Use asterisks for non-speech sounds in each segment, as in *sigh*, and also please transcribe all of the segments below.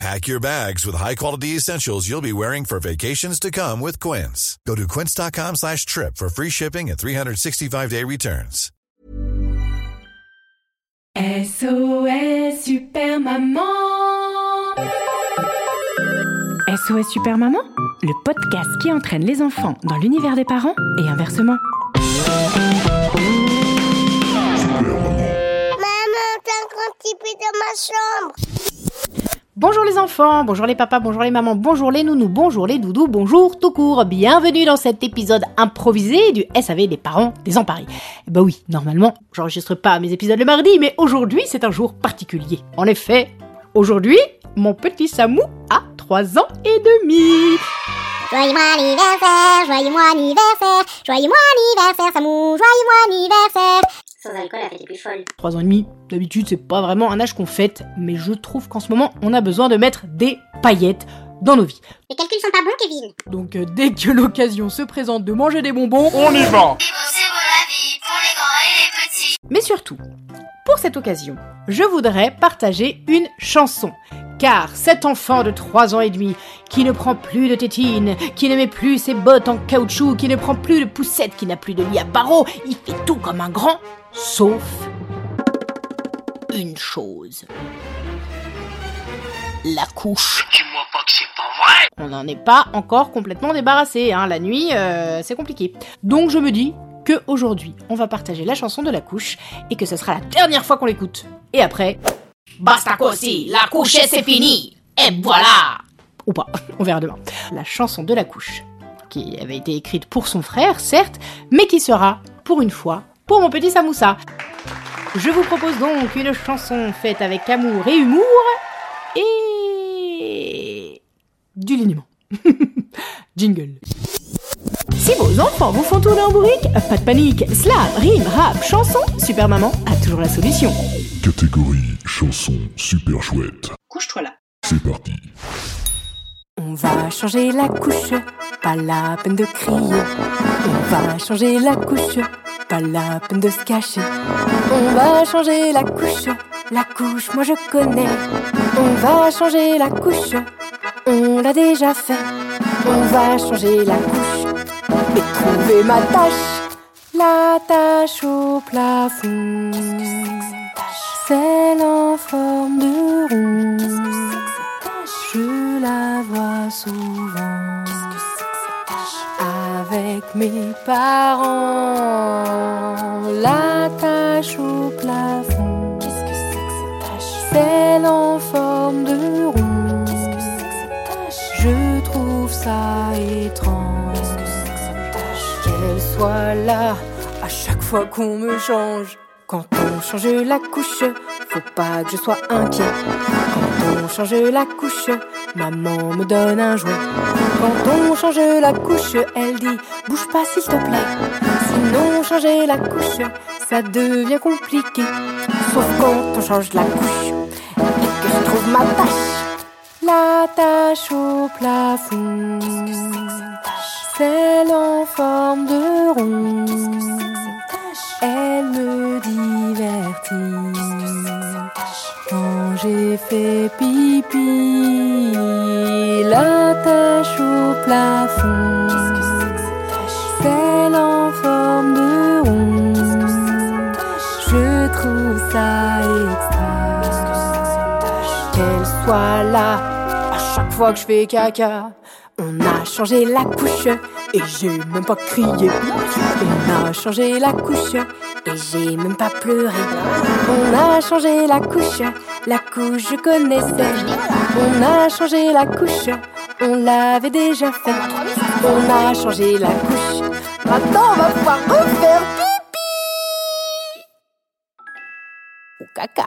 Pack your bags with high-quality essentials you'll be wearing for vacations to come with Quince. Go to quince.com slash trip for free shipping and 365-day returns. SOS Super Maman SOS Super Maman, le podcast qui entraîne les enfants dans l'univers des parents et inversement. Bonjour les enfants, bonjour les papas, bonjour les mamans, bonjour les nounous, bonjour les doudous, bonjour tout court. Bienvenue dans cet épisode improvisé du SAV des parents désemparés. Bah oui, normalement, j'enregistre pas mes épisodes le mardi, mais aujourd'hui c'est un jour particulier. En effet, aujourd'hui, mon petit Samou a 3 ans et demi. Joyeux anniversaire, joyeux anniversaire, joyeux anniversaire, Samou, joyeux anniversaire. Sans alcool, la fête est plus folle. 3 ans et demi, d'habitude c'est pas vraiment un âge qu'on fête, mais je trouve qu'en ce moment on a besoin de mettre des paillettes dans nos vies. Les calculs sont pas bons, Kevin. Donc euh, dès que l'occasion se présente de manger des bonbons, On y va mais surtout, pour cette occasion, je voudrais partager une chanson. Car cet enfant de 3 ans et demi, qui ne prend plus de tétine, qui ne met plus ses bottes en caoutchouc, qui ne prend plus de poussette, qui n'a plus de lit à barreaux, il fait tout comme un grand, sauf une chose. La couche. Dis-moi pas que c'est pas vrai On n'en est pas encore complètement débarrassé, hein. la nuit euh, c'est compliqué. Donc je me dis que aujourd'hui on va partager la chanson de la couche et que ce sera la dernière fois qu'on l'écoute. Et après, basta così, la couche c'est fini, et voilà Ou pas, *laughs* on verra demain. La chanson de la couche, qui avait été écrite pour son frère, certes, mais qui sera, pour une fois, pour mon petit Samoussa. Je vous propose donc une chanson faite avec amour et humour et du liniment. *laughs* Jingle. Si vos enfants vous font tourner en bourrique, pas de panique, slam, rime, rap, chanson, Super Maman a toujours la solution. Catégorie chanson super chouette. Couche-toi là. C'est parti. On va changer la couche, pas la peine de crier. On va changer la couche, pas la peine de se cacher. On va changer la couche, la couche, moi je connais. On va changer la couche, on l'a déjà fait. On va changer la couche et trouver ma tâche. La tâche au plafond, forme de rond. Je la vois souvent avec mes parents. La tâche au plafond, celle en forme de rond. Je trouve ça étrange qu'elle soit là à chaque fois qu'on me change. Quand on change la couche, faut pas que je sois inquiet. Quand on change la couche, maman me donne un jouet. Quand on change la couche, elle dit bouge pas s'il te plaît. Sinon changer la couche, ça devient compliqué. Sauf quand on change la couche et que je trouve ma tâche. La tâche au plafond, celle en forme de rond. Elle me quand j'ai fait pipi. La tâche au plafond, celle en forme de rond. Je trouve ça extra qu'elle soit là à chaque fois que je fais caca. On a changé la couche et j'ai même pas crié. On a changé la couche et j'ai même pas pleuré. On a changé la couche, la couche je connaissais. On a changé la couche, on l'avait déjà fait. On a changé la couche, maintenant on va pouvoir refaire pipi. Ou caca.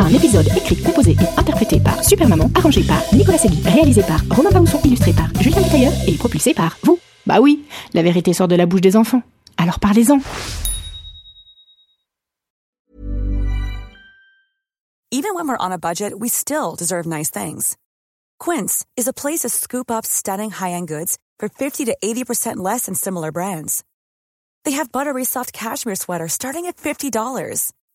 Un épisode écrit, composé et interprété par Super Maman, arrangé par Nicolas Segui, réalisé par Romain Baousson, illustré par Julien Tailleur et propulsé par vous. Bah oui, la vérité sort de la bouche des enfants. Alors parlez-en. Even when we're on a budget, we still deserve nice things. Quince is a place to scoop up stunning high-end goods for 50 to 80% less than similar brands. They have buttery soft cashmere sweaters starting at $50,